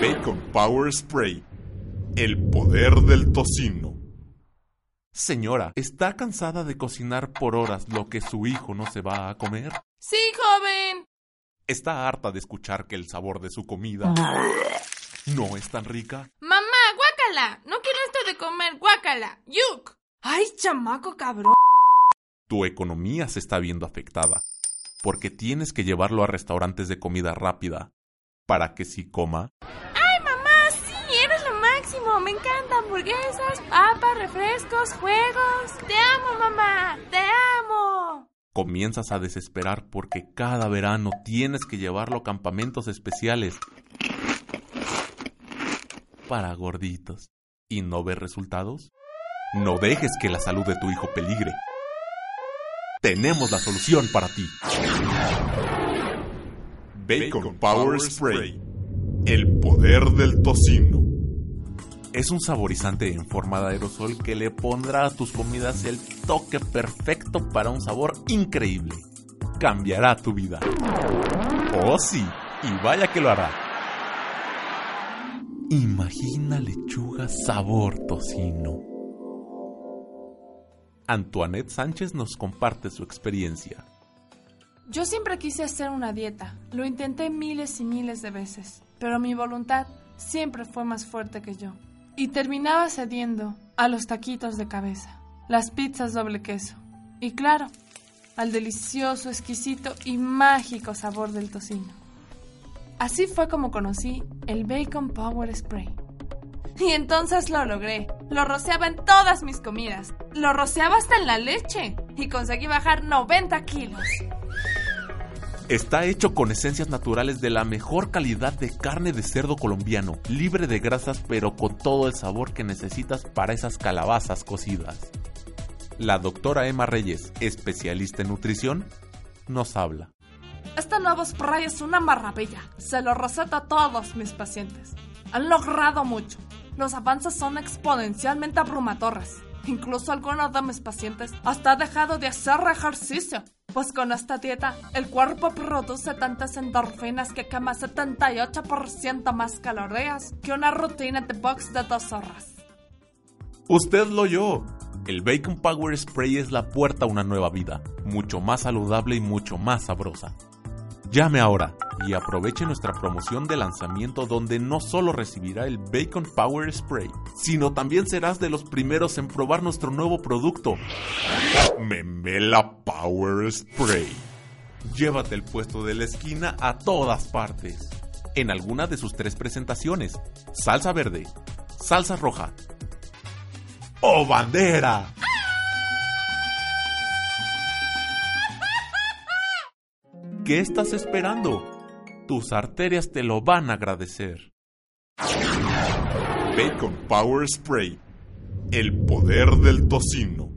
Bacon Power Spray. El poder del tocino. Señora, ¿está cansada de cocinar por horas lo que su hijo no se va a comer? Sí, joven. ¿Está harta de escuchar que el sabor de su comida no es tan rica? Mamá, guácala. No quiero esto de comer, guácala. Yuk. Ay, chamaco cabrón. Tu economía se está viendo afectada porque tienes que llevarlo a restaurantes de comida rápida para que si coma. Me encantan hamburguesas, papas, refrescos, juegos. Te amo, mamá. Te amo. Comienzas a desesperar porque cada verano tienes que llevarlo a campamentos especiales para gorditos. ¿Y no ves resultados? No dejes que la salud de tu hijo peligre. Tenemos la solución para ti. Bacon Power Spray. El poder del tocino. Es un saborizante en forma de aerosol que le pondrá a tus comidas el toque perfecto para un sabor increíble. Cambiará tu vida. Oh sí, y vaya que lo hará. Imagina lechuga sabor tocino. Antoinette Sánchez nos comparte su experiencia. Yo siempre quise hacer una dieta. Lo intenté miles y miles de veces. Pero mi voluntad siempre fue más fuerte que yo. Y terminaba cediendo a los taquitos de cabeza, las pizzas doble queso. Y claro, al delicioso, exquisito y mágico sabor del tocino. Así fue como conocí el Bacon Power Spray. Y entonces lo logré. Lo rociaba en todas mis comidas. Lo rociaba hasta en la leche. Y conseguí bajar 90 kilos. Está hecho con esencias naturales de la mejor calidad de carne de cerdo colombiano, libre de grasas pero con todo el sabor que necesitas para esas calabazas cocidas. La doctora Emma Reyes, especialista en nutrición, nos habla. Este nuevo spray es una maravilla. Se lo receta a todos mis pacientes. Han logrado mucho. Los avances son exponencialmente abrumadores. Incluso algunos de mis pacientes hasta han dejado de hacer ejercicio. Pues con esta dieta, el cuerpo produce tantas endorfinas que quema 78% más calorías que una rutina de box de dos horas. Usted lo oyó. El Bacon Power Spray es la puerta a una nueva vida, mucho más saludable y mucho más sabrosa. Llame ahora y aproveche nuestra promoción de lanzamiento donde no solo recibirá el Bacon Power Spray, sino también serás de los primeros en probar nuestro nuevo producto, Memela Power Spray. Llévate el puesto de la esquina a todas partes, en alguna de sus tres presentaciones, salsa verde, salsa roja o bandera. ¿Qué estás esperando? Tus arterias te lo van a agradecer. Bacon Power Spray. El poder del tocino.